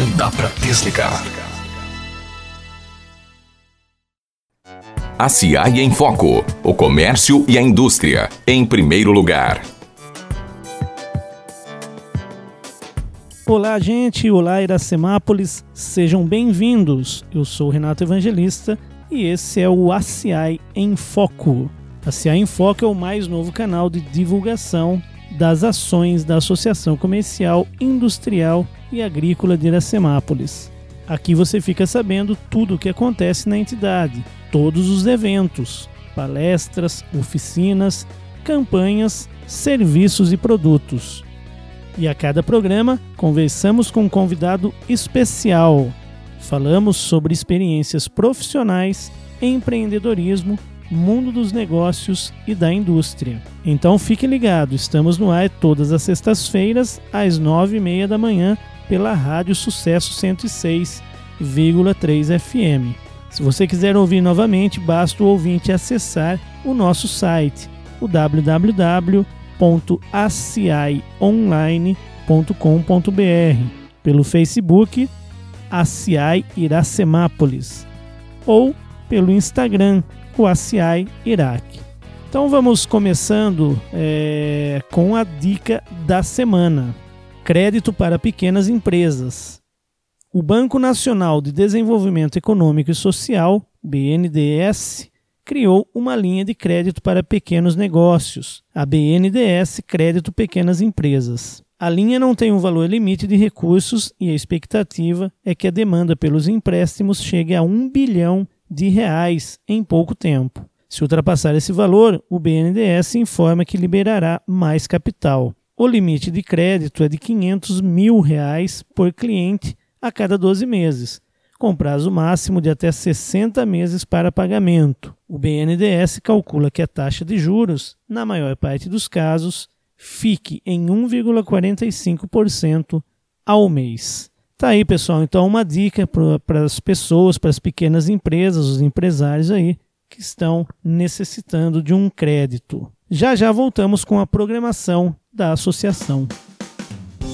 Não dá para desligar. A CIAI em Foco. O comércio e a indústria. Em primeiro lugar. Olá, gente. Olá, Iracemápolis. Sejam bem-vindos. Eu sou o Renato Evangelista e esse é o ACI em Foco. A CI em Foco é o mais novo canal de divulgação das ações da Associação Comercial, Industrial e Agrícola de Iracemápolis. Aqui você fica sabendo tudo o que acontece na entidade, todos os eventos, palestras, oficinas, campanhas, serviços e produtos. E a cada programa conversamos com um convidado especial. Falamos sobre experiências profissionais, empreendedorismo mundo dos negócios e da indústria. Então fique ligado, estamos no ar todas as sextas-feiras, às nove e meia da manhã, pela Rádio Sucesso 106,3 FM. Se você quiser ouvir novamente, basta o ouvinte acessar o nosso site, o www.acionline.com.br, pelo Facebook ACI Iracemápolis ou pelo Instagram o ACI Iraque. Então vamos começando é, com a dica da semana: crédito para pequenas empresas. O Banco Nacional de Desenvolvimento Econômico e Social, BNDES, criou uma linha de crédito para pequenos negócios, a BNDES Crédito Pequenas Empresas. A linha não tem um valor limite de recursos e a expectativa é que a demanda pelos empréstimos chegue a 1 bilhão de reais em pouco tempo. Se ultrapassar esse valor, o BNDES informa que liberará mais capital. O limite de crédito é de 500 mil reais por cliente a cada 12 meses, com prazo máximo de até 60 meses para pagamento. O BNDES calcula que a taxa de juros, na maior parte dos casos, fique em 1,45% ao mês. Tá aí, pessoal. Então, uma dica para as pessoas, para as pequenas empresas, os empresários aí que estão necessitando de um crédito. Já já voltamos com a programação da associação.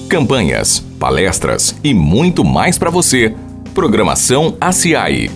Campanhas, palestras e muito mais para você. Programação ACI.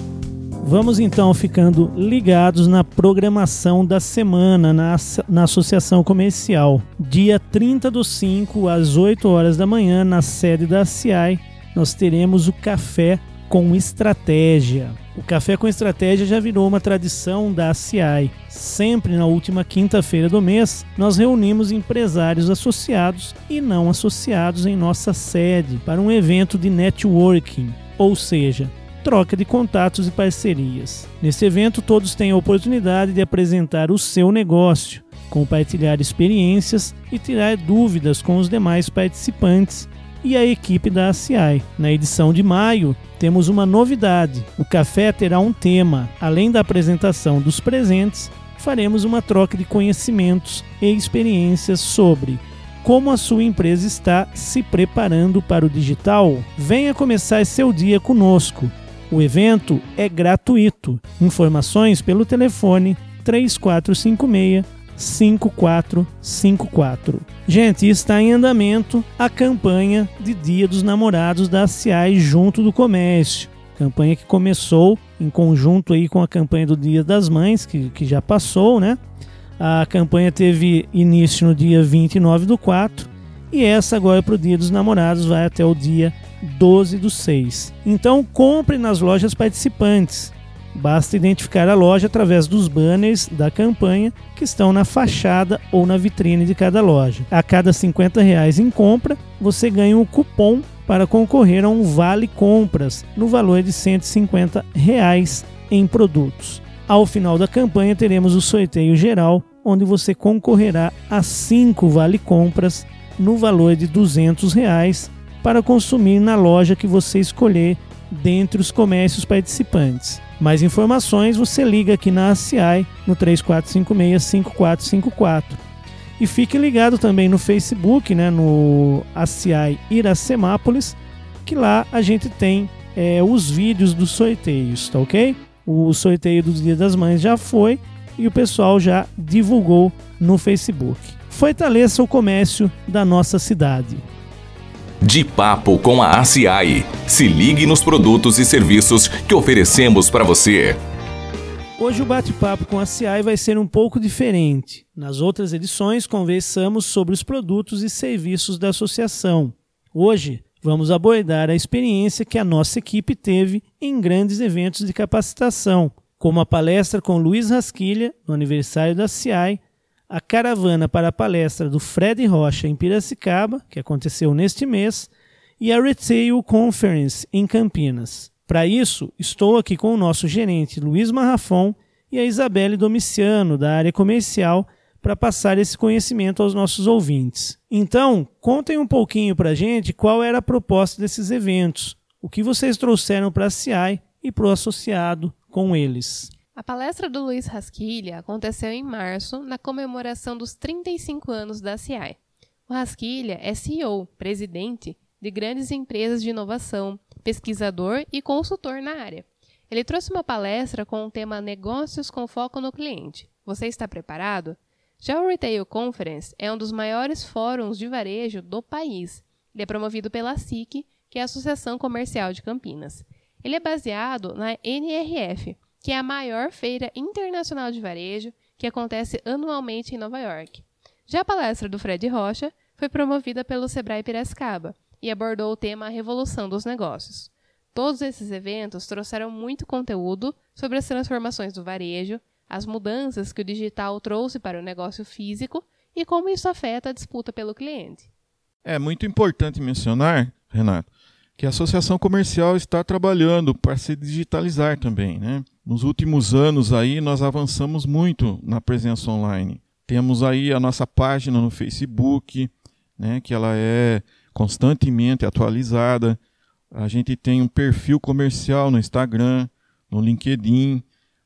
Vamos então ficando ligados na programação da semana na, na Associação Comercial. Dia 30 do 5, às 8 horas da manhã, na sede da ACI, nós teremos o café com estratégia. O café com estratégia já virou uma tradição da ACI. Sempre na última quinta-feira do mês, nós reunimos empresários associados e não associados em nossa sede para um evento de networking, ou seja, troca de contatos e parcerias. Nesse evento, todos têm a oportunidade de apresentar o seu negócio, compartilhar experiências e tirar dúvidas com os demais participantes e a equipe da ACI. Na edição de maio, temos uma novidade: o café terá um tema. Além da apresentação dos presentes, faremos uma troca de conhecimentos e experiências sobre como a sua empresa está se preparando para o digital. Venha começar seu dia conosco. O evento é gratuito. Informações pelo telefone 3456 5454. Gente, está em andamento a campanha de Dia dos Namorados da CIAI junto do comércio. Campanha que começou em conjunto aí com a campanha do Dia das Mães, que, que já passou, né? A campanha teve início no dia 29 do 4 e essa agora para o Dia dos Namorados vai até o dia 12 do 6. Então compre nas lojas participantes Basta identificar a loja através dos banners da campanha que estão na fachada ou na vitrine de cada loja. A cada 50 reais em compra, você ganha um cupom para concorrer a um vale compras no valor de 150 reais em produtos. Ao final da campanha teremos o sorteio geral, onde você concorrerá a 5 vale compras no valor de 200 reais para consumir na loja que você escolher dentre os comércios participantes. Mais informações você liga aqui na ACI no 3456-5454. E fique ligado também no Facebook, né, no ACI Iracemápolis, que lá a gente tem é, os vídeos dos sorteios, tá ok? O sorteio do Dia das Mães já foi e o pessoal já divulgou no Facebook. Fortaleça o comércio da nossa cidade. De Papo com a ACI. Se ligue nos produtos e serviços que oferecemos para você. Hoje o bate-papo com a CI vai ser um pouco diferente. Nas outras edições, conversamos sobre os produtos e serviços da associação. Hoje, vamos abordar a experiência que a nossa equipe teve em grandes eventos de capacitação, como a palestra com Luiz Rasquilha, no aniversário da CI, a caravana para a palestra do Fred Rocha em Piracicaba, que aconteceu neste mês, e a Retail Conference em Campinas. Para isso, estou aqui com o nosso gerente Luiz Marrafon e a Isabelle Domiciano, da área comercial, para passar esse conhecimento aos nossos ouvintes. Então, contem um pouquinho para a gente qual era a proposta desses eventos, o que vocês trouxeram para a CI e para o associado com eles. A palestra do Luiz Rasquilha aconteceu em março, na comemoração dos 35 anos da CI. O Rasquilha é CEO, presidente de grandes empresas de inovação, pesquisador e consultor na área. Ele trouxe uma palestra com o tema Negócios com foco no cliente. Você está preparado? Já o Retail Conference é um dos maiores fóruns de varejo do país. Ele é promovido pela SIC, que é a Associação Comercial de Campinas. Ele é baseado na NRF, que é a maior feira internacional de varejo que acontece anualmente em Nova York. Já a palestra do Fred Rocha foi promovida pelo Sebrae Piracicaba e abordou o tema Revolução dos Negócios. Todos esses eventos trouxeram muito conteúdo sobre as transformações do varejo, as mudanças que o digital trouxe para o negócio físico e como isso afeta a disputa pelo cliente. É muito importante mencionar, Renato, que a associação comercial está trabalhando para se digitalizar também. Né? Nos últimos anos aí nós avançamos muito na presença online. Temos aí a nossa página no Facebook, né, que ela é constantemente atualizada. A gente tem um perfil comercial no Instagram, no LinkedIn,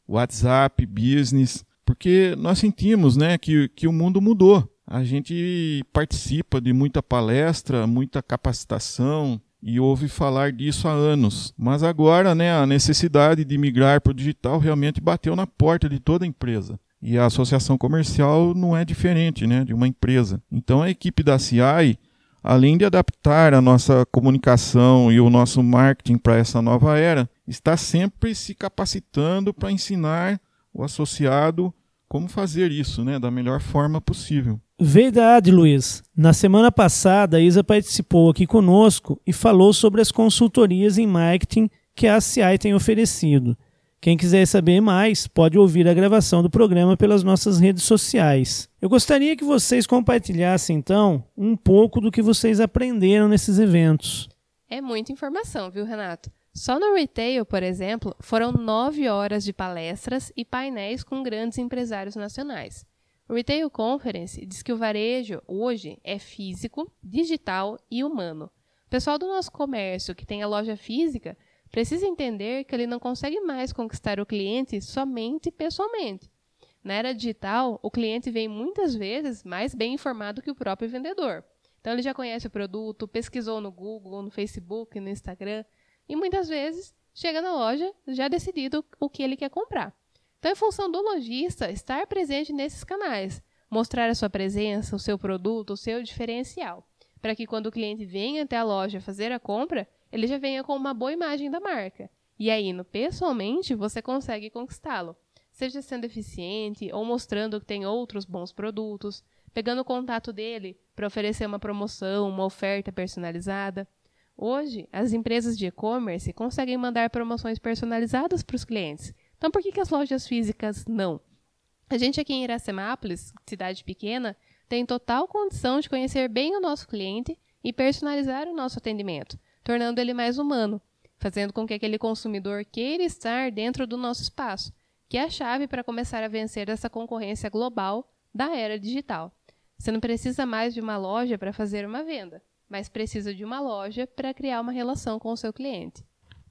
WhatsApp, Business, porque nós sentimos né, que, que o mundo mudou. A gente participa de muita palestra, muita capacitação e ouve falar disso há anos. Mas agora né, a necessidade de migrar para o digital realmente bateu na porta de toda empresa. E a associação comercial não é diferente né, de uma empresa. Então a equipe da CI além de adaptar a nossa comunicação e o nosso marketing para essa nova era, está sempre se capacitando para ensinar o associado como fazer isso né, da melhor forma possível. Verdade, Luiz. Na semana passada, a Isa participou aqui conosco e falou sobre as consultorias em marketing que a CI tem oferecido. Quem quiser saber mais, pode ouvir a gravação do programa pelas nossas redes sociais. Eu gostaria que vocês compartilhassem, então, um pouco do que vocês aprenderam nesses eventos. É muita informação, viu, Renato? Só no retail, por exemplo, foram nove horas de palestras e painéis com grandes empresários nacionais. O Retail Conference diz que o varejo hoje é físico, digital e humano. O pessoal do nosso comércio que tem a loja física precisa entender que ele não consegue mais conquistar o cliente somente pessoalmente. Na era digital, o cliente vem muitas vezes mais bem informado que o próprio vendedor. Então ele já conhece o produto, pesquisou no Google, no Facebook, no Instagram e muitas vezes chega na loja já decidido o que ele quer comprar. Então é função do lojista estar presente nesses canais, mostrar a sua presença, o seu produto, o seu diferencial, para que quando o cliente venha até a loja fazer a compra, ele já venha com uma boa imagem da marca. E aí, no pessoalmente, você consegue conquistá-lo. Seja sendo eficiente ou mostrando que tem outros bons produtos, pegando o contato dele para oferecer uma promoção, uma oferta personalizada. Hoje, as empresas de e-commerce conseguem mandar promoções personalizadas para os clientes. Então, por que, que as lojas físicas não? A gente aqui em Iracemápolis, cidade pequena, tem total condição de conhecer bem o nosso cliente e personalizar o nosso atendimento tornando ele mais humano, fazendo com que aquele consumidor queira estar dentro do nosso espaço, que é a chave para começar a vencer essa concorrência global da era digital. Você não precisa mais de uma loja para fazer uma venda, mas precisa de uma loja para criar uma relação com o seu cliente.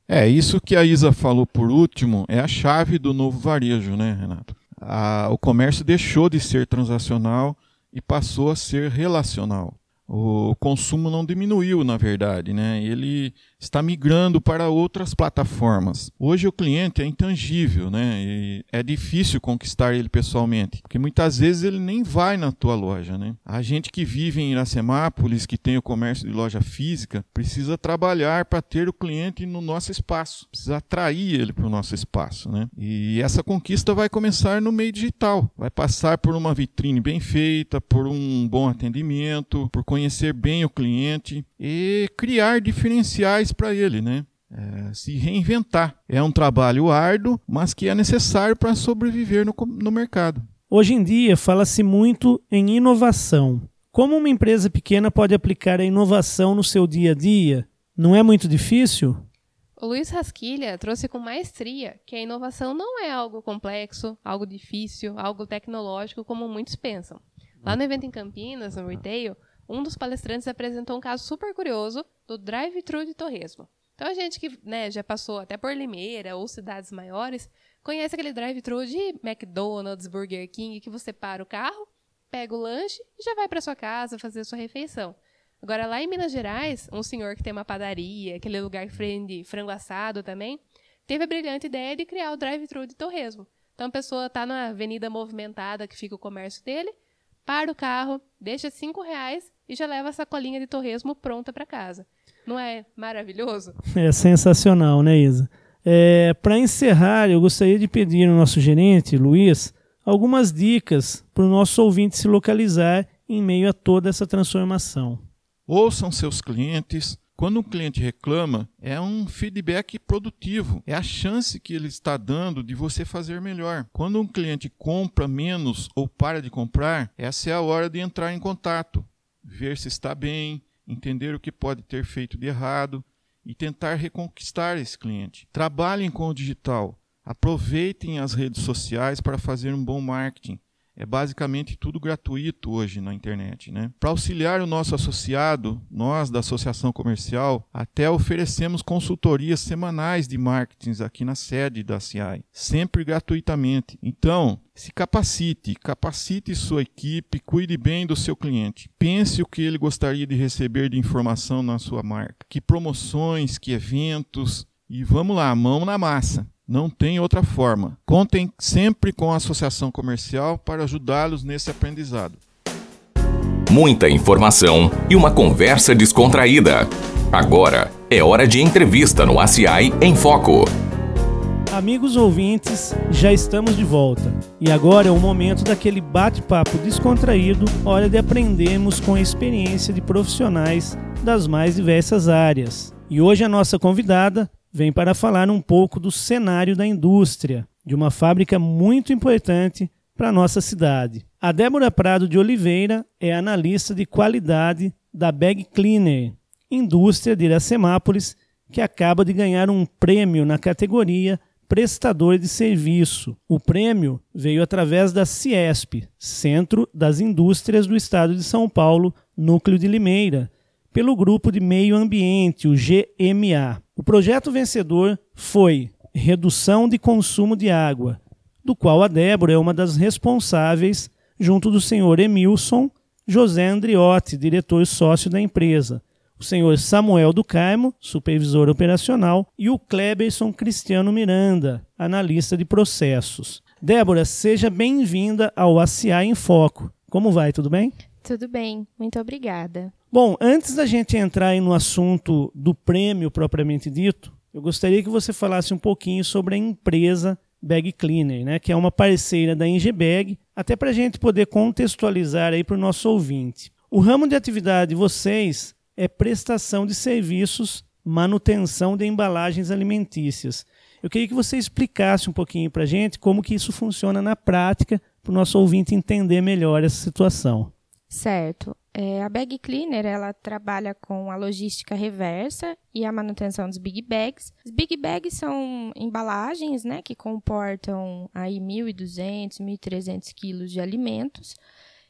É, isso que a Isa falou por último é a chave do novo varejo, né, Renato? A, o comércio deixou de ser transacional e passou a ser relacional. o consumo não diminuiu, na verdade, né? Ele está migrando para outras plataformas. Hoje o cliente é intangível, né? E é difícil conquistar ele pessoalmente, porque muitas vezes ele nem vai na tua loja, né? A gente que vive em Iracemápolis, que tem o comércio de loja física, precisa trabalhar para ter o cliente no nosso espaço, precisa atrair ele para o nosso espaço, né? E essa conquista vai começar no meio digital, vai passar por uma vitrine bem feita, por um bom atendimento, por conhecer bem o cliente e criar diferenciais para ele, né? É, se reinventar. É um trabalho árduo, mas que é necessário para sobreviver no, no mercado. Hoje em dia fala-se muito em inovação. Como uma empresa pequena pode aplicar a inovação no seu dia a dia? Não é muito difícil? O Luiz Rasquilha trouxe com maestria que a inovação não é algo complexo, algo difícil, algo tecnológico como muitos pensam. Lá no evento em Campinas, no Retail, um dos palestrantes apresentou um caso super curioso do drive-thru de Torresmo. Então, a gente que né, já passou até por Limeira ou cidades maiores, conhece aquele drive-thru de McDonald's, Burger King, que você para o carro, pega o lanche e já vai para sua casa fazer a sua refeição. Agora, lá em Minas Gerais, um senhor que tem uma padaria, aquele lugar que vende frango assado também, teve a brilhante ideia de criar o drive-thru de Torresmo. Então, a pessoa está na avenida movimentada que fica o comércio dele, para o carro, deixa cinco reais e já leva a sacolinha de torresmo pronta para casa. Não é maravilhoso? É sensacional, né, Isa? É, para encerrar, eu gostaria de pedir ao nosso gerente, Luiz, algumas dicas para o nosso ouvinte se localizar em meio a toda essa transformação. Ouçam seus clientes, quando um cliente reclama, é um feedback produtivo, é a chance que ele está dando de você fazer melhor. Quando um cliente compra menos ou para de comprar, essa é a hora de entrar em contato, ver se está bem, entender o que pode ter feito de errado e tentar reconquistar esse cliente. Trabalhem com o digital, aproveitem as redes sociais para fazer um bom marketing é basicamente tudo gratuito hoje na internet. Né? Para auxiliar o nosso associado, nós da Associação Comercial, até oferecemos consultorias semanais de marketing aqui na sede da CI, sempre gratuitamente. Então, se capacite, capacite sua equipe, cuide bem do seu cliente. Pense o que ele gostaria de receber de informação na sua marca. Que promoções, que eventos. E vamos lá, mão na massa. Não tem outra forma. Contem sempre com a associação comercial para ajudá-los nesse aprendizado. Muita informação e uma conversa descontraída. Agora é hora de entrevista no ACI em Foco. Amigos ouvintes, já estamos de volta. E agora é o momento daquele bate-papo descontraído, hora de aprendermos com a experiência de profissionais das mais diversas áreas. E hoje a nossa convidada vem para falar um pouco do cenário da indústria, de uma fábrica muito importante para nossa cidade. A Débora Prado de Oliveira é analista de qualidade da Bag Cleaner, indústria de Iracemápolis, que acaba de ganhar um prêmio na categoria prestador de serviço. O prêmio veio através da Ciesp, Centro das Indústrias do Estado de São Paulo, Núcleo de Limeira, pelo Grupo de Meio Ambiente, o GMA. O projeto vencedor foi Redução de Consumo de Água, do qual a Débora é uma das responsáveis, junto do senhor Emilson José Andriotti, diretor sócio da empresa, o senhor Samuel do Carmo, supervisor operacional, e o Kleberson Cristiano Miranda, analista de processos. Débora, seja bem-vinda ao ACA em Foco. Como vai, tudo bem? Tudo bem, muito obrigada. Bom, antes da gente entrar no assunto do prêmio propriamente dito, eu gostaria que você falasse um pouquinho sobre a empresa Bag Cleaner, né, que é uma parceira da Ingebag, até para a gente poder contextualizar aí para o nosso ouvinte. O ramo de atividade de vocês é prestação de serviços, manutenção de embalagens alimentícias. Eu queria que você explicasse um pouquinho para a gente como que isso funciona na prática, para o nosso ouvinte entender melhor essa situação. Certo. É, a Bag Cleaner ela trabalha com a logística reversa e a manutenção dos big bags. Os big bags são embalagens, né, que comportam aí 1.200, 1.300 quilos de alimentos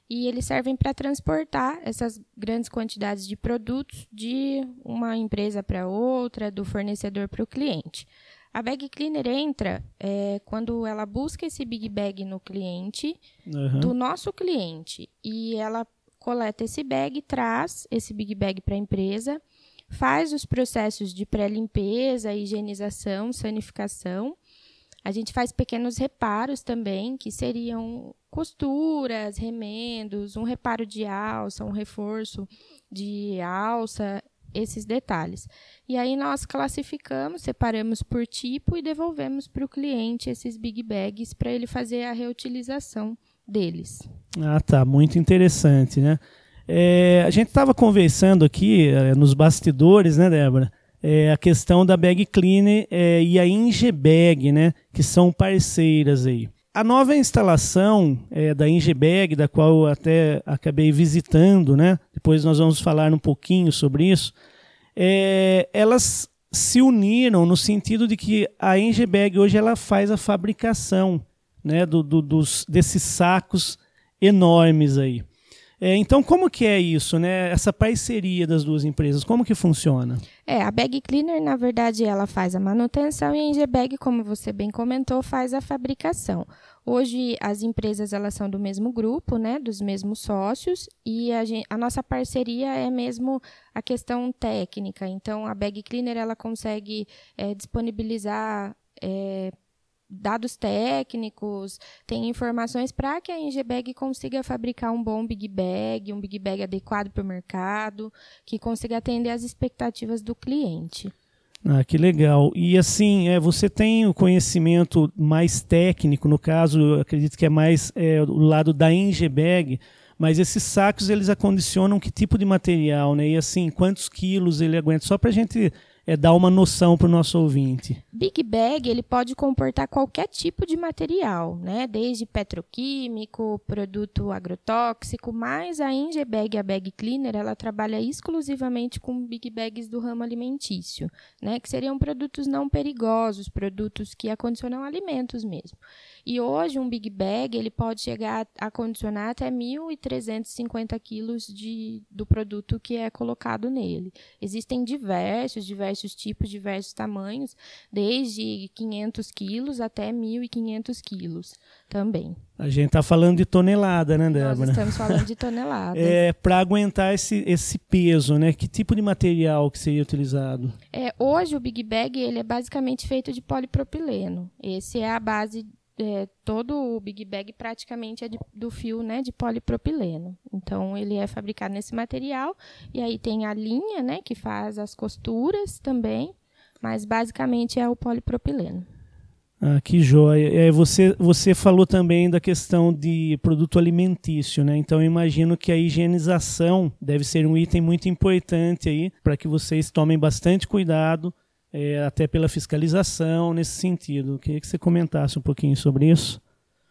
e eles servem para transportar essas grandes quantidades de produtos de uma empresa para outra, do fornecedor para o cliente. A bag cleaner entra é, quando ela busca esse big bag no cliente, uhum. do nosso cliente, e ela coleta esse bag, traz esse big bag para a empresa, faz os processos de pré-limpeza, higienização, sanificação. A gente faz pequenos reparos também, que seriam costuras, remendos, um reparo de alça, um reforço de alça, esses detalhes. E aí nós classificamos, separamos por tipo e devolvemos para o cliente esses big bags para ele fazer a reutilização deles. Ah, tá. Muito interessante, né? É, a gente estava conversando aqui é, nos bastidores, né, Débora? É, a questão da Bag Cleaner é, e a Ingebag, né? Que são parceiras aí. A nova instalação é, da Ingebag, da qual eu até acabei visitando, né? Depois nós vamos falar um pouquinho sobre isso. É, elas se uniram no sentido de que a Ingebag hoje ela faz a fabricação né, do, do, dos, desses sacos enormes aí. É, então, como que é isso, né? Essa parceria das duas empresas, como que funciona? É, a Bag Cleaner, na verdade, ela faz a manutenção e a Ingebag, como você bem comentou, faz a fabricação. Hoje, as empresas elas são do mesmo grupo, né, dos mesmos sócios, e a, gente, a nossa parceria é mesmo a questão técnica. Então, a Bag Cleaner ela consegue é, disponibilizar é, dados técnicos, tem informações para que a Ingebag consiga fabricar um bom Big Bag, um Big Bag adequado para o mercado, que consiga atender às expectativas do cliente. Ah, que legal. E assim, é, você tem o conhecimento mais técnico, no caso, acredito que é mais é, o lado da Ingebag, mas esses sacos eles acondicionam que tipo de material, né? E assim, quantos quilos ele aguenta? Só para a gente é, dar uma noção para o nosso ouvinte. Big Bag ele pode comportar qualquer tipo de material, né? desde petroquímico, produto agrotóxico, mas a Ingebag, a Bag Cleaner, ela trabalha exclusivamente com Big Bags do ramo alimentício, né? que seriam produtos não perigosos, produtos que acondicionam alimentos mesmo. E hoje um Big Bag ele pode chegar a condicionar até 1.350 quilos de, do produto que é colocado nele. Existem diversos, diversos tipos, diversos tamanhos, desde 500 quilos até 1.500 quilos também. A gente está falando de tonelada, né, Débora? Nós estamos falando de tonelada. é, Para aguentar esse, esse peso, né? Que tipo de material que seria utilizado? É, hoje o Big Bag ele é basicamente feito de polipropileno. Esse é a base é, todo o Big Bag praticamente é de, do fio né, de polipropileno. Então, ele é fabricado nesse material. E aí tem a linha, né, que faz as costuras também. Mas, basicamente, é o polipropileno. Ah, que joia. Você, você falou também da questão de produto alimentício, né? Então, eu imagino que a higienização deve ser um item muito importante aí para que vocês tomem bastante cuidado é, até pela fiscalização nesse sentido. Queria que você comentasse um pouquinho sobre isso.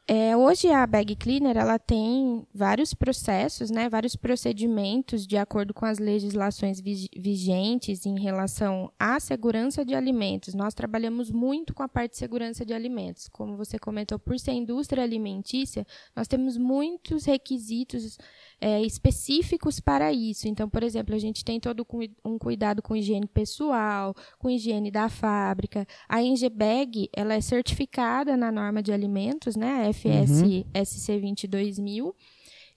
É, hoje a Bag Cleaner ela tem vários processos, né, vários procedimentos de acordo com as legislações vigentes em relação à segurança de alimentos. Nós trabalhamos muito com a parte de segurança de alimentos. Como você comentou, por ser indústria alimentícia, nós temos muitos requisitos é, específicos para isso. Então, por exemplo, a gente tem todo um cuidado com higiene pessoal, com higiene da fábrica. A Ingebag, ela é certificada na norma de alimentos, né, a FS uhum. SC 22000,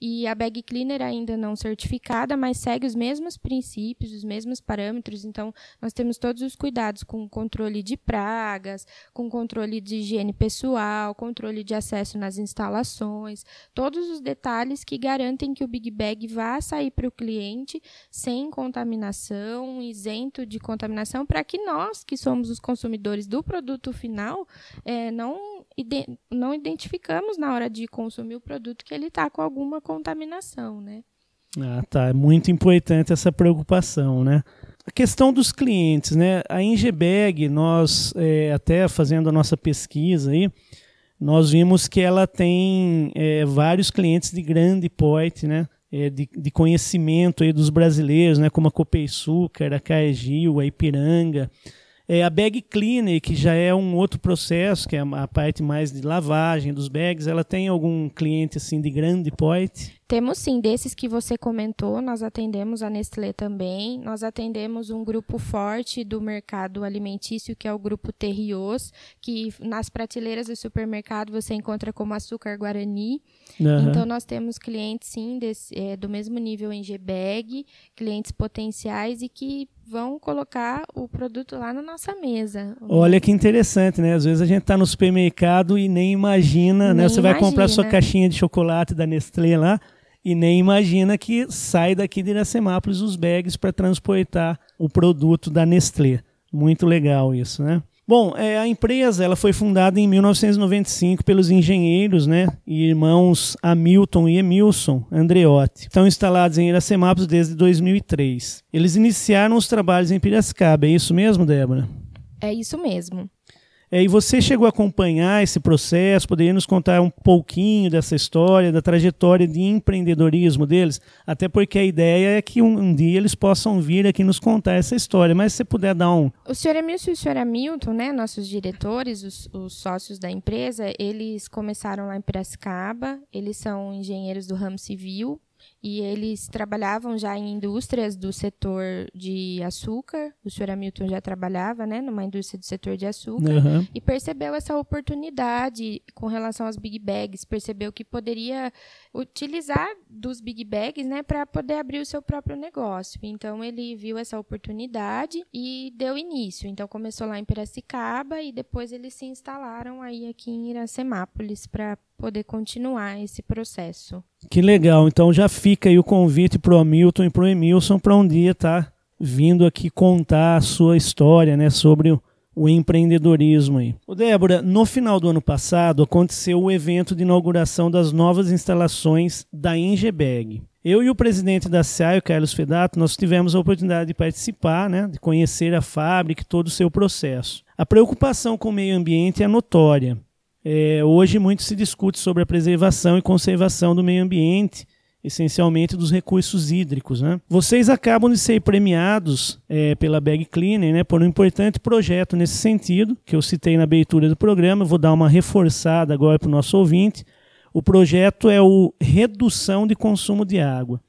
e a bag cleaner ainda não certificada, mas segue os mesmos princípios, os mesmos parâmetros. Então, nós temos todos os cuidados com controle de pragas, com controle de higiene pessoal, controle de acesso nas instalações, todos os detalhes que garantem que o Big Bag vá sair para o cliente sem contaminação, isento de contaminação, para que nós, que somos os consumidores do produto final, é, não, não identificamos na hora de consumir o produto que ele está com alguma contaminação, né? Ah, tá. É muito importante essa preocupação, né? A questão dos clientes, né? A Ingebag, nós é, até fazendo a nossa pesquisa aí, nós vimos que ela tem é, vários clientes de grande porte, né? É, de, de, conhecimento aí dos brasileiros, né? Como a Copeiçúcar, a Caegil, a Ipiranga. É, a bag cleaner, que já é um outro processo, que é a parte mais de lavagem dos bags, ela tem algum cliente assim de grande porte? Temos sim, desses que você comentou, nós atendemos a Nestlé também, nós atendemos um grupo forte do mercado alimentício, que é o grupo Terrios, que nas prateleiras do supermercado você encontra como açúcar Guarani. Uhum. Então nós temos clientes sim desse, é, do mesmo nível em G-Bag, clientes potenciais e que vão colocar o produto lá na nossa mesa. Olha que interessante, né? Às vezes a gente está no supermercado e nem imagina, né? nem né? Você imagina. vai comprar sua caixinha de chocolate da Nestlé lá, e nem imagina que sai daqui de Iracemápolis os bags para transportar o produto da Nestlé. Muito legal isso, né? Bom, é, a empresa ela foi fundada em 1995 pelos engenheiros, né, irmãos Hamilton e Emilson Andreotti. Estão instalados em Iracemápolis desde 2003. Eles iniciaram os trabalhos em Piracicaba, é isso mesmo, Débora? É isso mesmo. É, e você chegou a acompanhar esse processo? Poderia nos contar um pouquinho dessa história, da trajetória de empreendedorismo deles? Até porque a ideia é que um, um dia eles possam vir aqui nos contar essa história. Mas se você puder dar um. O senhor Emilson e o senhor Hamilton, né, nossos diretores, os, os sócios da empresa, eles começaram lá em Piracicaba, eles são engenheiros do ramo civil e eles trabalhavam já em indústrias do setor de açúcar. O senhor Hamilton já trabalhava, né, numa indústria do setor de açúcar uhum. e percebeu essa oportunidade com relação aos big bags, percebeu que poderia utilizar dos big bags, né, para poder abrir o seu próprio negócio. Então ele viu essa oportunidade e deu início. Então começou lá em Piracicaba e depois eles se instalaram aí aqui em Iracemápolis para poder continuar esse processo. Que legal. Então já fica aí o convite para o Hamilton e para o Emilson para um dia estar tá vindo aqui contar a sua história, né, sobre o, o empreendedorismo aí. O Débora, no final do ano passado aconteceu o evento de inauguração das novas instalações da Ingebag. Eu e o presidente da SEAI, o Carlos Fedato, nós tivemos a oportunidade de participar, né, de conhecer a fábrica e todo o seu processo. A preocupação com o meio ambiente é notória. É, hoje muito se discute sobre a preservação e conservação do meio ambiente, essencialmente dos recursos hídricos. Né? Vocês acabam de ser premiados é, pela Bag Cleaner né, por um importante projeto nesse sentido, que eu citei na abertura do programa, vou dar uma reforçada agora para o nosso ouvinte. O projeto é o Redução de Consumo de Água.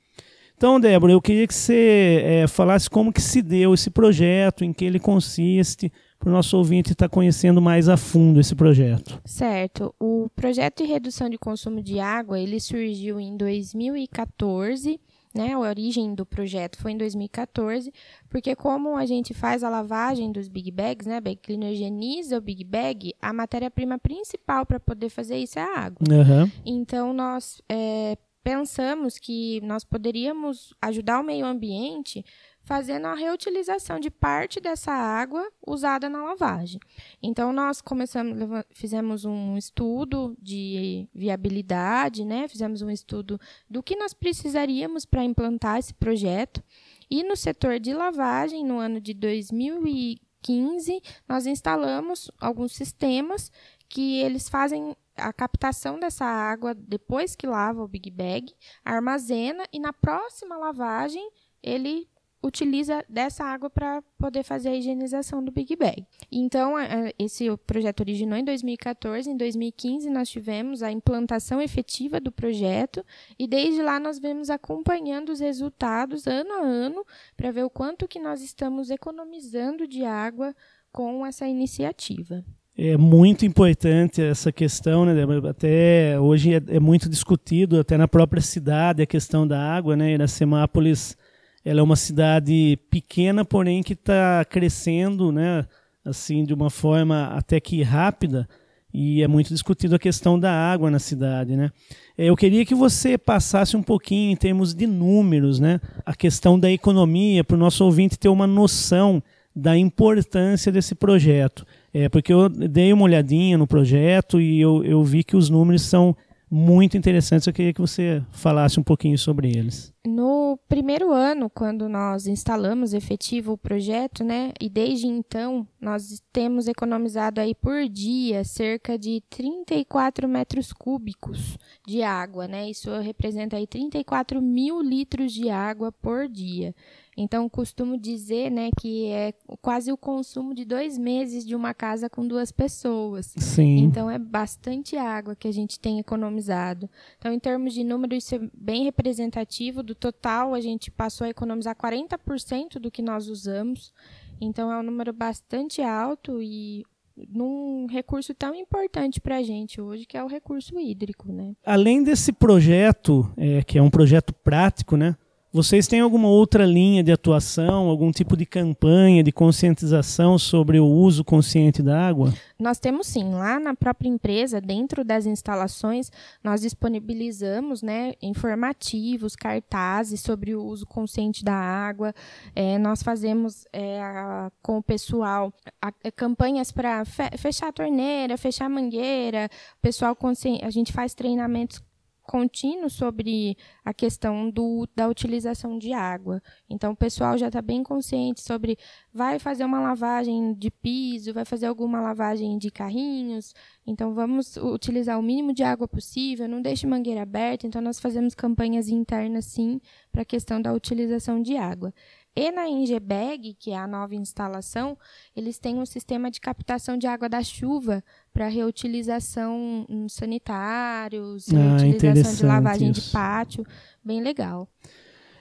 Então, Débora, eu queria que você é, falasse como que se deu esse projeto, em que ele consiste, para o nosso ouvinte estar tá conhecendo mais a fundo esse projeto. Certo. O projeto de redução de consumo de água, ele surgiu em 2014, né? A origem do projeto foi em 2014, porque como a gente faz a lavagem dos big bags, né? Bag Cleaner higieniza o big bag, a matéria-prima principal para poder fazer isso é a água. Uhum. Então, nós é, pensamos que nós poderíamos ajudar o meio ambiente fazendo a reutilização de parte dessa água usada na lavagem. Então nós começamos, fizemos um estudo de viabilidade, né? Fizemos um estudo do que nós precisaríamos para implantar esse projeto. E no setor de lavagem, no ano de 2015, nós instalamos alguns sistemas que eles fazem a captação dessa água depois que lava o Big Bag, armazena e na próxima lavagem ele utiliza dessa água para poder fazer a higienização do Big Bag. Então, esse projeto originou em 2014. Em 2015, nós tivemos a implantação efetiva do projeto e desde lá nós vemos acompanhando os resultados ano a ano para ver o quanto que nós estamos economizando de água com essa iniciativa. É muito importante essa questão, né? Até hoje é, é muito discutido, até na própria cidade, a questão da água, né? Iracemápolis ela é uma cidade pequena, porém que está crescendo, né? Assim, de uma forma até que rápida. E é muito discutido a questão da água na cidade, né? É, eu queria que você passasse um pouquinho em termos de números, né? A questão da economia, para o nosso ouvinte ter uma noção da importância desse projeto. É, porque eu dei uma olhadinha no projeto e eu, eu vi que os números são muito interessantes. Eu queria que você falasse um pouquinho sobre eles. No primeiro ano, quando nós instalamos efetivo o projeto, né, e desde então nós temos economizado aí por dia cerca de 34 metros cúbicos de água, né? Isso representa aí 34 mil litros de água por dia. Então, costumo dizer né, que é quase o consumo de dois meses de uma casa com duas pessoas. Sim. Então, é bastante água que a gente tem economizado. Então, em termos de número, isso é bem representativo. Do total, a gente passou a economizar 40% do que nós usamos. Então, é um número bastante alto e num recurso tão importante para a gente hoje, que é o recurso hídrico, né? Além desse projeto, é, que é um projeto prático, né? Vocês têm alguma outra linha de atuação, algum tipo de campanha de conscientização sobre o uso consciente da água? Nós temos sim, lá na própria empresa, dentro das instalações, nós disponibilizamos né, informativos, cartazes sobre o uso consciente da água. É, nós fazemos é, a, com o pessoal a, a, é, campanhas para fe, fechar a torneira, fechar a mangueira. Pessoal a gente faz treinamentos contínuo sobre a questão do, da utilização de água. Então, o pessoal já está bem consciente sobre vai fazer uma lavagem de piso, vai fazer alguma lavagem de carrinhos. Então, vamos utilizar o mínimo de água possível, não deixe mangueira aberta. Então, nós fazemos campanhas internas, sim, para a questão da utilização de água. E na Ingebeg, que é a nova instalação, eles têm um sistema de captação de água da chuva para reutilização em sanitários, ah, reutilização de lavagem isso. de pátio, bem legal.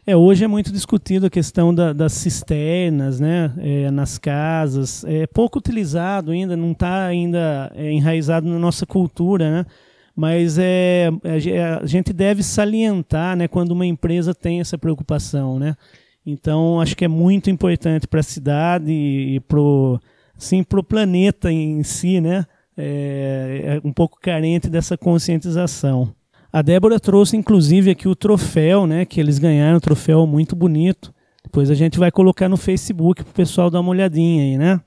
É, hoje é muito discutido a questão da, das cisternas, né, é, nas casas. É pouco utilizado ainda, não está ainda é, enraizado na nossa cultura, né? Mas é, é a gente deve salientar, né, quando uma empresa tem essa preocupação, né? Então, acho que é muito importante para a cidade e para o assim, planeta em si, né? É, é, um pouco carente dessa conscientização. A Débora trouxe, inclusive, aqui o troféu, né? Que eles ganharam, um troféu muito bonito. Depois a gente vai colocar no Facebook para o pessoal dar uma olhadinha aí, né?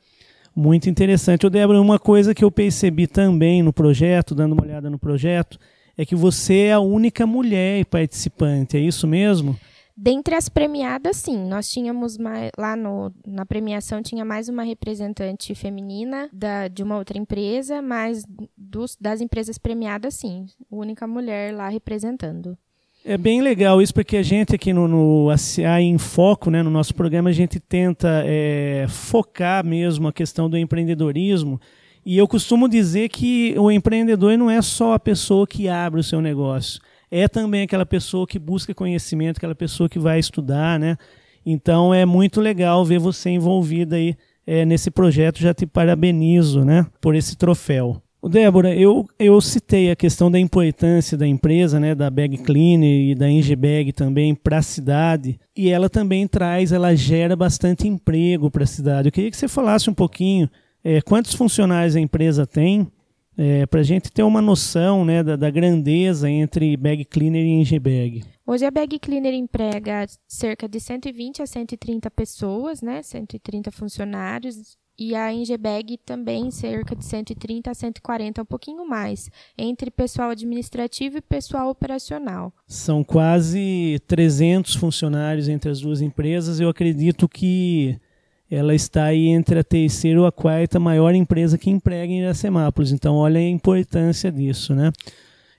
Muito interessante. Ô, Débora, uma coisa que eu percebi também no projeto, dando uma olhada no projeto, é que você é a única mulher participante, é isso mesmo? Dentre as premiadas, sim, nós tínhamos mais, lá no, na premiação tinha mais uma representante feminina da, de uma outra empresa, mas dos, das empresas premiadas, sim, única mulher lá representando. É bem legal isso, porque a gente aqui no, no ACA em Foco, né, no nosso programa, a gente tenta é, focar mesmo a questão do empreendedorismo. E eu costumo dizer que o empreendedor não é só a pessoa que abre o seu negócio é também aquela pessoa que busca conhecimento, aquela pessoa que vai estudar, né? Então é muito legal ver você envolvida aí é, nesse projeto. Já te parabenizo, né, por esse troféu. Débora, eu, eu citei a questão da importância da empresa, né, da Bag Cleaner e da Engebag também para a cidade, e ela também traz, ela gera bastante emprego para a cidade. Eu queria que você falasse um pouquinho é, quantos funcionários a empresa tem é, para a gente ter uma noção né, da, da, grandeza entre bag cleaner e engebag. Hoje a bag cleaner emprega cerca de 120 a 130 pessoas, né, 130 funcionários, e a Engebag também cerca de 130 a 140, um pouquinho mais, entre pessoal administrativo e pessoal operacional. São quase 300 funcionários entre as duas empresas. Eu acredito que ela está aí entre a terceira ou a quarta maior empresa que emprega em Iracemápolis. Então, olha a importância disso, né?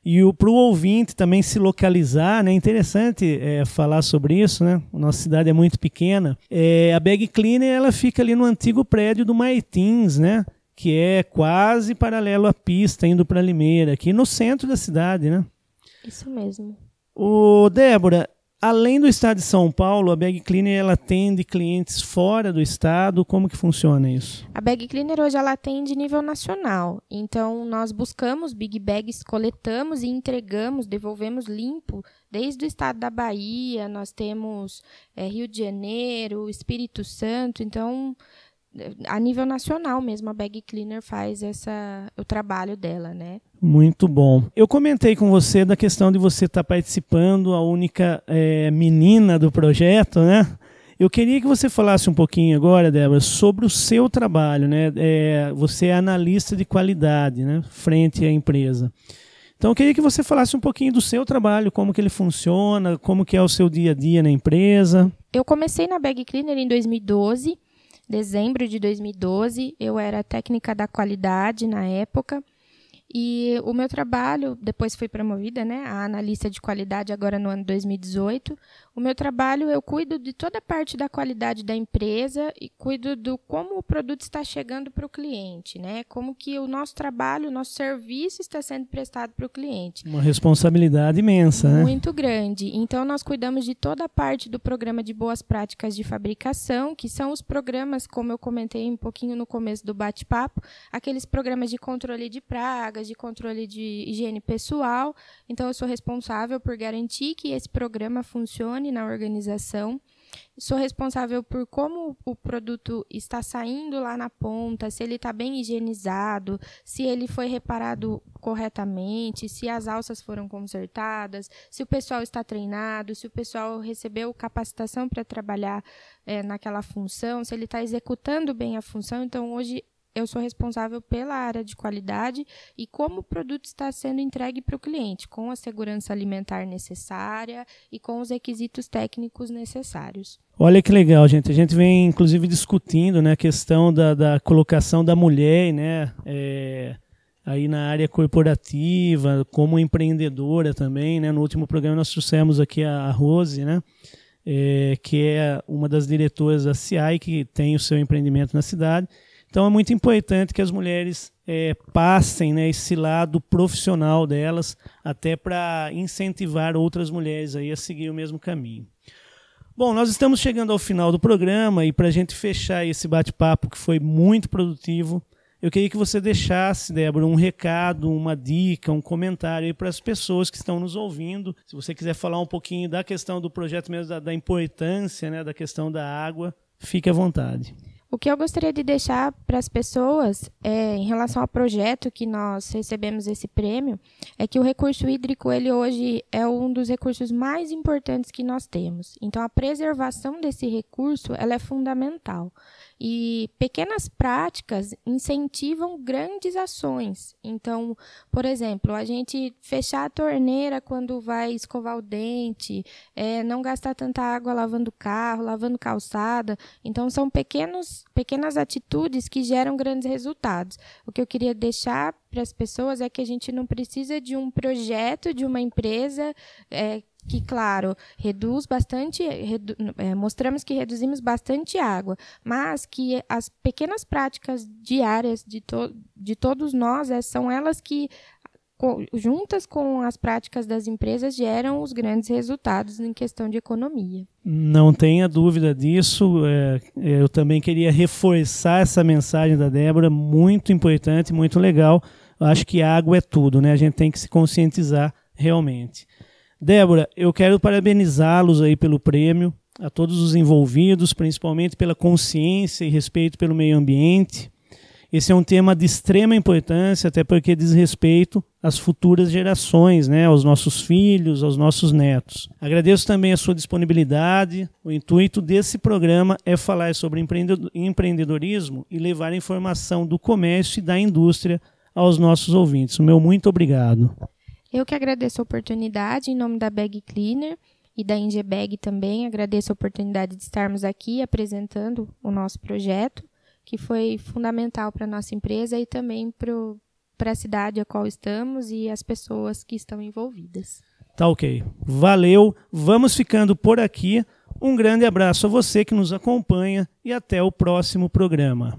E para o ouvinte também se localizar, né? Interessante é, falar sobre isso, né? Nossa cidade é muito pequena. É, a Bag Cleaner ela fica ali no antigo prédio do Martins, né? Que é quase paralelo à pista indo para Limeira, aqui no centro da cidade, né? Isso mesmo. O Débora, Além do estado de São Paulo, a Bag Cleaner ela atende clientes fora do estado. Como que funciona isso? A Bag Cleaner hoje ela atende nível nacional. Então nós buscamos big bags, coletamos e entregamos, devolvemos limpo desde o estado da Bahia. Nós temos é, Rio de Janeiro, Espírito Santo. Então a nível nacional mesmo a Bag Cleaner faz essa o trabalho dela, né? Muito bom. Eu comentei com você da questão de você estar tá participando, a única é, menina do projeto, né? Eu queria que você falasse um pouquinho agora, Débora, sobre o seu trabalho, né? É, você é analista de qualidade, né? Frente à empresa. Então, eu queria que você falasse um pouquinho do seu trabalho, como que ele funciona, como que é o seu dia a dia na empresa. Eu comecei na Bag Cleaner em 2012 dezembro de 2012. Eu era técnica da qualidade na época. E o meu trabalho, depois fui promovida, né, a analista de qualidade agora no ano 2018. O meu trabalho, eu cuido de toda a parte da qualidade da empresa e cuido do como o produto está chegando para o cliente, né? Como que o nosso trabalho, o nosso serviço está sendo prestado para o cliente. Uma responsabilidade imensa, né? Muito grande. Então, nós cuidamos de toda a parte do programa de boas práticas de fabricação, que são os programas, como eu comentei um pouquinho no começo do bate-papo, aqueles programas de controle de pragas, de controle de higiene pessoal. Então, eu sou responsável por garantir que esse programa funcione na organização. Sou responsável por como o produto está saindo lá na ponta, se ele está bem higienizado, se ele foi reparado corretamente, se as alças foram consertadas, se o pessoal está treinado, se o pessoal recebeu capacitação para trabalhar é, naquela função, se ele está executando bem a função. Então, hoje eu sou responsável pela área de qualidade e como o produto está sendo entregue para o cliente, com a segurança alimentar necessária e com os requisitos técnicos necessários. Olha que legal, gente. A gente vem, inclusive, discutindo né, a questão da, da colocação da mulher né, é, aí na área corporativa, como empreendedora também. Né? No último programa nós trouxemos aqui a Rose, né? É, que é uma das diretoras da CIAI, que tem o seu empreendimento na cidade então é muito importante que as mulheres é, passem né, esse lado profissional delas, até para incentivar outras mulheres aí a seguir o mesmo caminho. Bom, nós estamos chegando ao final do programa e para a gente fechar esse bate-papo que foi muito produtivo, eu queria que você deixasse, Débora, um recado, uma dica, um comentário para as pessoas que estão nos ouvindo. Se você quiser falar um pouquinho da questão do projeto mesmo, da, da importância né, da questão da água, fique à vontade. O que eu gostaria de deixar para as pessoas é, em relação ao projeto que nós recebemos esse prêmio é que o recurso hídrico ele hoje é um dos recursos mais importantes que nós temos. Então a preservação desse recurso ela é fundamental. E pequenas práticas incentivam grandes ações. Então, por exemplo, a gente fechar a torneira quando vai escovar o dente, é, não gastar tanta água lavando carro, lavando calçada. Então, são pequenos, pequenas atitudes que geram grandes resultados. O que eu queria deixar para as pessoas é que a gente não precisa de um projeto de uma empresa é, que, claro, reduz bastante, redu é, mostramos que reduzimos bastante água, mas que as pequenas práticas diárias de, to de todos nós é, são elas que juntas com as práticas das empresas geram os grandes resultados em questão de economia. Não tenha dúvida disso. É, eu também queria reforçar essa mensagem da Débora, muito importante, muito legal. Acho que água é tudo, né? A gente tem que se conscientizar realmente. Débora, eu quero parabenizá-los aí pelo prêmio, a todos os envolvidos, principalmente pela consciência e respeito pelo meio ambiente. Esse é um tema de extrema importância, até porque diz respeito às futuras gerações, né, aos nossos filhos, aos nossos netos. Agradeço também a sua disponibilidade. O intuito desse programa é falar sobre empreendedorismo e levar informação do comércio e da indústria aos nossos ouvintes. O meu muito obrigado. Eu que agradeço a oportunidade em nome da Bag Cleaner e da Ingebag também. Agradeço a oportunidade de estarmos aqui apresentando o nosso projeto, que foi fundamental para a nossa empresa e também para a cidade a qual estamos e as pessoas que estão envolvidas. Tá ok. Valeu. Vamos ficando por aqui. Um grande abraço a você que nos acompanha e até o próximo programa.